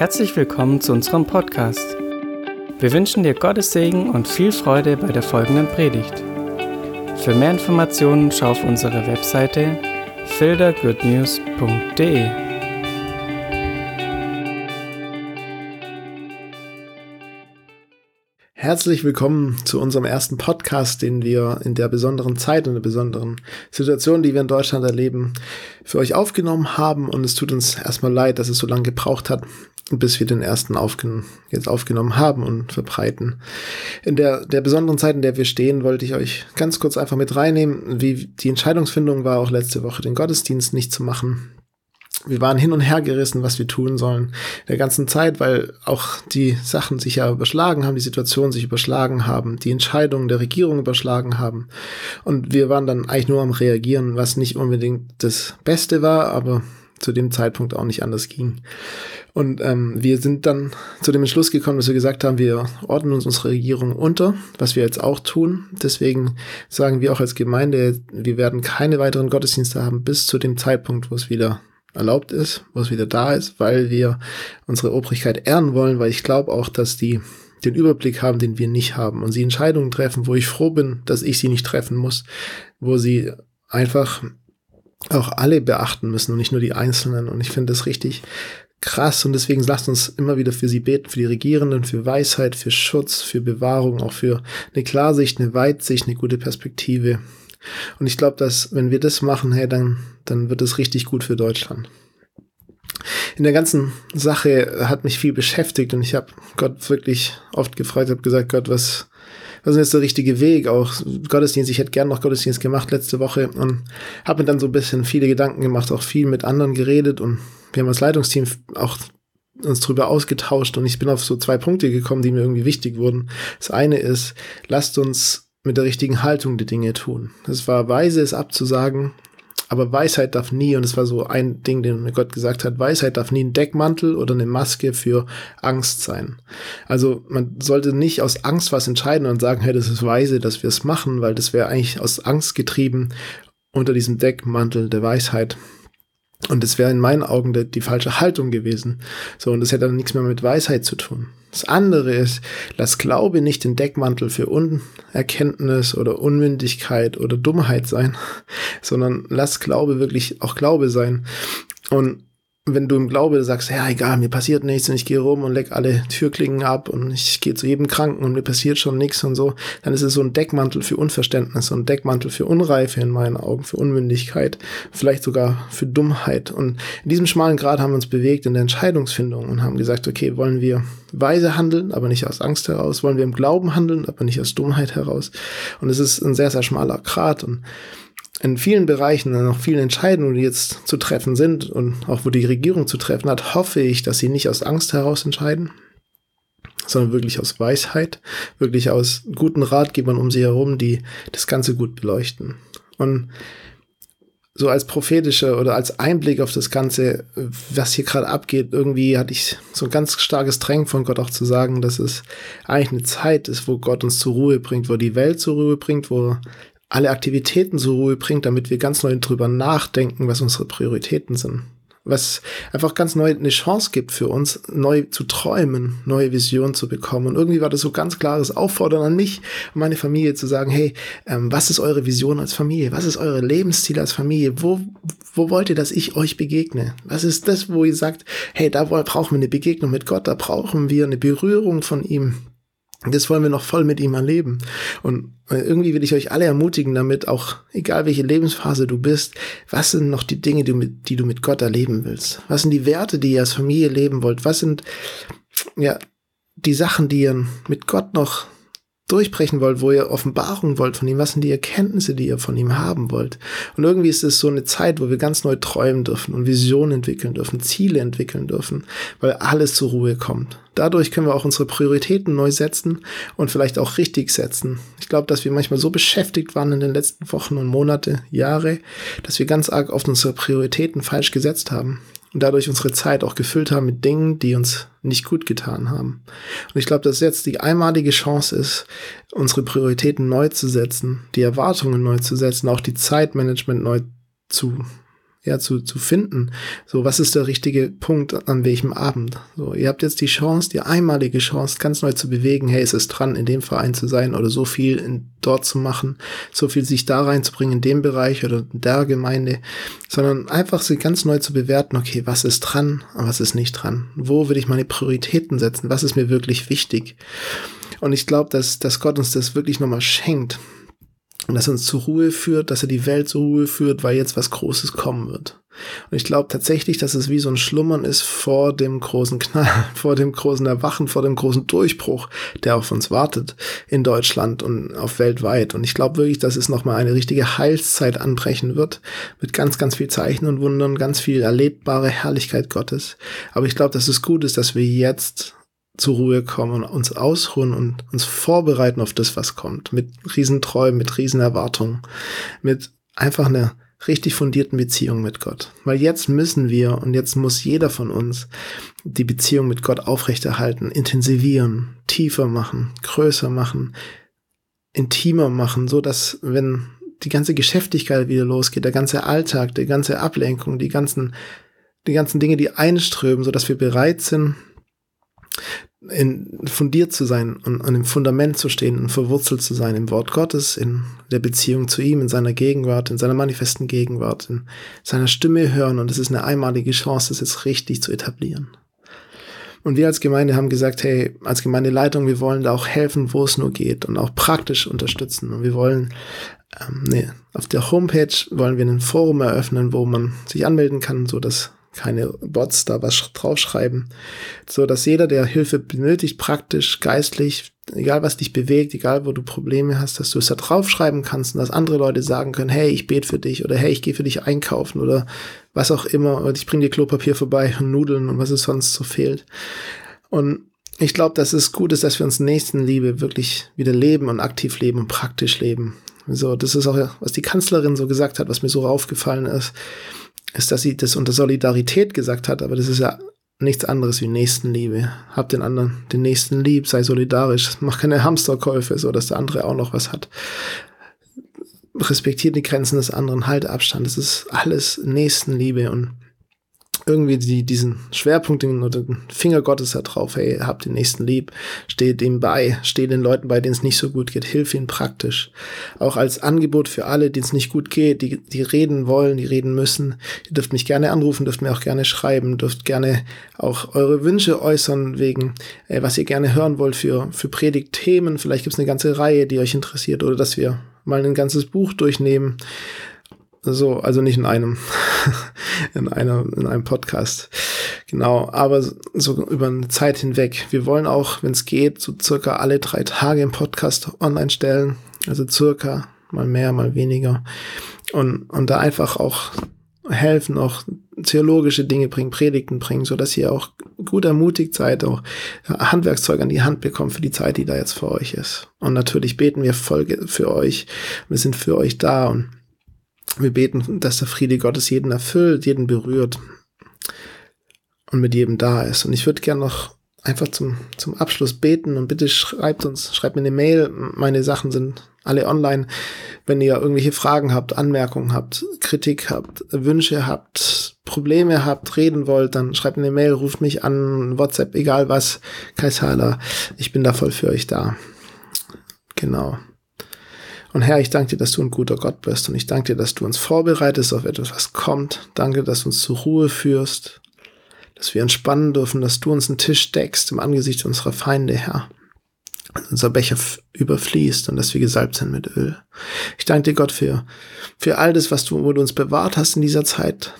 Herzlich willkommen zu unserem Podcast. Wir wünschen dir Gottes Segen und viel Freude bei der folgenden Predigt. Für mehr Informationen schau auf unsere Webseite fildergoodnews.de. Herzlich willkommen zu unserem ersten Podcast, den wir in der besonderen Zeit und der besonderen Situation, die wir in Deutschland erleben, für euch aufgenommen haben. Und es tut uns erstmal leid, dass es so lange gebraucht hat, bis wir den ersten aufgen jetzt aufgenommen haben und verbreiten. In der, der besonderen Zeit, in der wir stehen, wollte ich euch ganz kurz einfach mit reinnehmen, wie die Entscheidungsfindung war, auch letzte Woche den Gottesdienst nicht zu machen. Wir waren hin und her gerissen, was wir tun sollen der ganzen Zeit, weil auch die Sachen sich ja überschlagen haben, die Situation sich überschlagen haben, die Entscheidungen der Regierung überschlagen haben. Und wir waren dann eigentlich nur am Reagieren, was nicht unbedingt das Beste war, aber zu dem Zeitpunkt auch nicht anders ging. Und ähm, wir sind dann zu dem Entschluss gekommen, dass wir gesagt haben, wir ordnen uns unsere Regierung unter, was wir jetzt auch tun. Deswegen sagen wir auch als Gemeinde, wir werden keine weiteren Gottesdienste haben bis zu dem Zeitpunkt, wo es wieder erlaubt ist, wo es wieder da ist, weil wir unsere Obrigkeit ehren wollen, weil ich glaube auch, dass die den Überblick haben, den wir nicht haben und sie Entscheidungen treffen, wo ich froh bin, dass ich sie nicht treffen muss, wo sie einfach auch alle beachten müssen und nicht nur die Einzelnen. Und ich finde das richtig krass und deswegen lasst uns immer wieder für sie beten, für die Regierenden, für Weisheit, für Schutz, für Bewahrung, auch für eine Klarsicht, eine Weitsicht, eine gute Perspektive. Und ich glaube, dass wenn wir das machen, hey, dann, dann wird es richtig gut für Deutschland. In der ganzen Sache hat mich viel beschäftigt und ich habe Gott wirklich oft gefragt, habe gesagt, Gott, was, was ist jetzt der richtige Weg? Auch Gottesdienst, ich hätte gern noch Gottesdienst gemacht letzte Woche und habe mir dann so ein bisschen viele Gedanken gemacht, auch viel mit anderen geredet und wir haben als Leitungsteam auch uns drüber ausgetauscht und ich bin auf so zwei Punkte gekommen, die mir irgendwie wichtig wurden. Das eine ist, lasst uns mit der richtigen Haltung die Dinge tun. Es war weise, es abzusagen, aber Weisheit darf nie, und es war so ein Ding, den mir Gott gesagt hat, Weisheit darf nie ein Deckmantel oder eine Maske für Angst sein. Also man sollte nicht aus Angst was entscheiden und sagen, hey, das ist weise, dass wir es machen, weil das wäre eigentlich aus Angst getrieben unter diesem Deckmantel der Weisheit. Und das wäre in meinen Augen die, die falsche Haltung gewesen. So, und das hätte dann nichts mehr mit Weisheit zu tun. Das andere ist, lass Glaube nicht den Deckmantel für Unerkenntnis oder Unmündigkeit oder Dummheit sein, sondern lass Glaube wirklich auch Glaube sein. Und wenn du im Glaube sagst, ja, egal, mir passiert nichts und ich gehe rum und leck alle Türklingen ab und ich gehe zu jedem Kranken und mir passiert schon nichts und so, dann ist es so ein Deckmantel für Unverständnis, so ein Deckmantel für Unreife in meinen Augen, für Unmündigkeit, vielleicht sogar für Dummheit. Und in diesem schmalen Grad haben wir uns bewegt in der Entscheidungsfindung und haben gesagt, okay, wollen wir weise handeln, aber nicht aus Angst heraus, wollen wir im Glauben handeln, aber nicht aus Dummheit heraus. Und es ist ein sehr, sehr schmaler Grad und in vielen Bereichen, noch vielen Entscheidungen, die jetzt zu treffen sind und auch wo die Regierung zu treffen hat, hoffe ich, dass sie nicht aus Angst heraus entscheiden, sondern wirklich aus Weisheit, wirklich aus guten Ratgebern um sie herum, die das Ganze gut beleuchten. Und so als prophetische oder als Einblick auf das Ganze, was hier gerade abgeht, irgendwie hatte ich so ein ganz starkes Drängen von Gott auch zu sagen, dass es eigentlich eine Zeit ist, wo Gott uns zur Ruhe bringt, wo die Welt zur Ruhe bringt, wo alle Aktivitäten zur Ruhe bringt, damit wir ganz neu drüber nachdenken, was unsere Prioritäten sind. Was einfach ganz neu eine Chance gibt für uns, neu zu träumen, neue Visionen zu bekommen. Und irgendwie war das so ganz klares Auffordern an mich meine Familie zu sagen, hey, ähm, was ist eure Vision als Familie? Was ist eure Lebensziel als Familie? Wo, wo wollt ihr, dass ich euch begegne? Was ist das, wo ihr sagt, hey, da brauchen wir eine Begegnung mit Gott, da brauchen wir eine Berührung von ihm. Das wollen wir noch voll mit ihm erleben. Und äh, irgendwie will ich euch alle ermutigen damit, auch egal welche Lebensphase du bist, was sind noch die Dinge, die du mit, die du mit Gott erleben willst? Was sind die Werte, die ihr als Familie leben wollt? Was sind, ja, die Sachen, die ihr mit Gott noch durchbrechen wollt, wo ihr Offenbarung wollt von ihm, was sind die Erkenntnisse, die ihr von ihm haben wollt. Und irgendwie ist es so eine Zeit, wo wir ganz neu träumen dürfen und Visionen entwickeln dürfen, Ziele entwickeln dürfen, weil alles zur Ruhe kommt. Dadurch können wir auch unsere Prioritäten neu setzen und vielleicht auch richtig setzen. Ich glaube, dass wir manchmal so beschäftigt waren in den letzten Wochen und Monate, Jahre, dass wir ganz arg auf unsere Prioritäten falsch gesetzt haben und dadurch unsere Zeit auch gefüllt haben mit Dingen, die uns nicht gut getan haben. Und ich glaube, dass jetzt die einmalige Chance ist, unsere Prioritäten neu zu setzen, die Erwartungen neu zu setzen, auch die Zeitmanagement neu zu ja, zu, zu finden. So, was ist der richtige Punkt an welchem Abend? So, ihr habt jetzt die Chance, die einmalige Chance, ganz neu zu bewegen. Hey, es ist dran, in dem Verein zu sein oder so viel in, dort zu machen, so viel sich da reinzubringen in dem Bereich oder der Gemeinde, sondern einfach sie ganz neu zu bewerten. Okay, was ist dran und was ist nicht dran? Wo will ich meine Prioritäten setzen? Was ist mir wirklich wichtig? Und ich glaube, dass, dass Gott uns das wirklich nochmal schenkt und dass er uns zur Ruhe führt, dass er die Welt zur Ruhe führt, weil jetzt was Großes kommen wird. Und ich glaube tatsächlich, dass es wie so ein Schlummern ist vor dem großen Knall, vor dem großen Erwachen, vor dem großen Durchbruch, der auf uns wartet in Deutschland und auf weltweit. Und ich glaube wirklich, dass es nochmal eine richtige Heilszeit anbrechen wird, mit ganz, ganz viel Zeichen und Wundern, ganz viel erlebbare Herrlichkeit Gottes. Aber ich glaube, dass es gut ist, dass wir jetzt zur Ruhe kommen und uns ausruhen und uns vorbereiten auf das, was kommt. Mit Riesenträumen, mit Riesenerwartungen, mit einfach einer richtig fundierten Beziehung mit Gott. Weil jetzt müssen wir und jetzt muss jeder von uns die Beziehung mit Gott aufrechterhalten, intensivieren, tiefer machen, größer machen, intimer machen, so dass wenn die ganze Geschäftigkeit wieder losgeht, der ganze Alltag, die ganze Ablenkung, die ganzen, die ganzen Dinge, die einströmen, so dass wir bereit sind, in, fundiert zu sein und an dem Fundament zu stehen und verwurzelt zu sein im Wort Gottes, in der Beziehung zu ihm, in seiner Gegenwart, in seiner manifesten Gegenwart, in seiner Stimme hören. Und es ist eine einmalige Chance, das jetzt richtig zu etablieren. Und wir als Gemeinde haben gesagt, hey, als Gemeindeleitung, wir wollen da auch helfen, wo es nur geht und auch praktisch unterstützen. Und wir wollen, ähm, nee, auf der Homepage wollen wir ein Forum eröffnen, wo man sich anmelden kann, so dass keine Bots da was draufschreiben, so dass jeder, der Hilfe benötigt, praktisch, geistlich, egal was dich bewegt, egal wo du Probleme hast, dass du es da draufschreiben kannst und dass andere Leute sagen können, hey, ich bete für dich oder hey, ich gehe für dich einkaufen oder was auch immer und ich bringe dir Klopapier vorbei und Nudeln und was es sonst so fehlt. Und ich glaube, dass es gut ist, dass wir uns Nächstenliebe wirklich wieder leben und aktiv leben und praktisch leben. So, das ist auch, was die Kanzlerin so gesagt hat, was mir so aufgefallen ist ist, dass sie das unter Solidarität gesagt hat, aber das ist ja nichts anderes wie Nächstenliebe. Hab den anderen, den Nächsten lieb, sei solidarisch, mach keine Hamsterkäufe, so dass der andere auch noch was hat. Respektiert die Grenzen des anderen, halt Abstand. Das ist alles Nächstenliebe und irgendwie die, diesen Schwerpunkt oder den Finger Gottes da drauf, hey, habt den nächsten lieb, steht ihm bei, steht den Leuten bei, denen es nicht so gut geht, hilf ihnen praktisch. Auch als Angebot für alle, denen es nicht gut geht, die, die reden wollen, die reden müssen. Ihr dürft mich gerne anrufen, dürft mir auch gerne schreiben, dürft gerne auch eure Wünsche äußern wegen, äh, was ihr gerne hören wollt für, für Predigtthemen. Vielleicht gibt es eine ganze Reihe, die euch interessiert oder dass wir mal ein ganzes Buch durchnehmen. So, also nicht in einem, in einer, in einem Podcast. Genau, aber so über eine Zeit hinweg. Wir wollen auch, wenn es geht, so circa alle drei Tage im Podcast online stellen. Also circa, mal mehr, mal weniger. Und, und da einfach auch helfen, auch theologische Dinge bringen, Predigten bringen, so dass ihr auch gut ermutigt seid, auch Handwerkszeug an die Hand bekommt für die Zeit, die da jetzt vor euch ist. Und natürlich beten wir Folge für euch. Wir sind für euch da und wir beten, dass der Friede Gottes jeden erfüllt, jeden berührt und mit jedem da ist. Und ich würde gerne noch einfach zum, zum Abschluss beten und bitte schreibt uns, schreibt mir eine Mail. Meine Sachen sind alle online. Wenn ihr irgendwelche Fragen habt, Anmerkungen habt, Kritik habt, Wünsche habt, Probleme habt, reden wollt, dann schreibt mir eine Mail, ruft mich an, WhatsApp, egal was. Kaisaler, ich bin da voll für euch da. Genau. Und Herr, ich danke dir, dass du ein guter Gott bist und ich danke dir, dass du uns vorbereitest auf etwas, was kommt. Danke, dass du uns zur Ruhe führst, dass wir entspannen dürfen, dass du uns einen Tisch deckst im Angesicht unserer Feinde, Herr. Dass unser Becher überfließt und dass wir gesalbt sind mit Öl. Ich danke dir, Gott, für, für all das, was du, wo du uns bewahrt hast in dieser Zeit,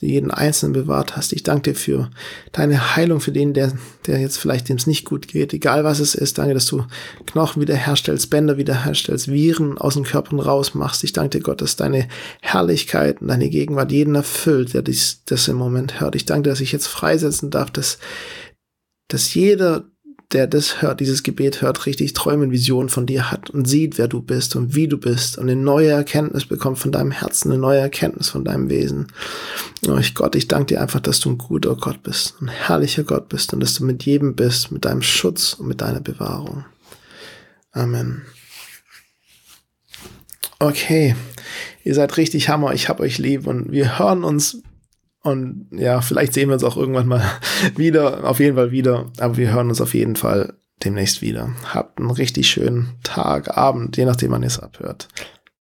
jeden Einzelnen bewahrt hast. Ich danke dir für deine Heilung, für den, der, der jetzt vielleicht dem es nicht gut geht, egal was es ist. Danke, dass du Knochen wiederherstellst, Bänder wiederherstellst, Viren aus den Körpern rausmachst. Ich danke dir, Gott, dass deine Herrlichkeit und deine Gegenwart jeden erfüllt, der dies, das im Moment hört. Ich danke dass ich jetzt freisetzen darf, dass, dass jeder der das hört, dieses Gebet hört, richtig Träume Visionen von dir hat und sieht, wer du bist und wie du bist und eine neue Erkenntnis bekommt von deinem Herzen, eine neue Erkenntnis von deinem Wesen. Oh ich Gott, ich danke dir einfach, dass du ein guter Gott bist, ein herrlicher Gott bist und dass du mit jedem bist, mit deinem Schutz und mit deiner Bewahrung. Amen. Okay, ihr seid richtig Hammer, ich hab euch lieb und wir hören uns und ja, vielleicht sehen wir uns auch irgendwann mal wieder, auf jeden Fall wieder, aber wir hören uns auf jeden Fall demnächst wieder. Habt einen richtig schönen Tag, Abend, je nachdem, wann ihr es abhört.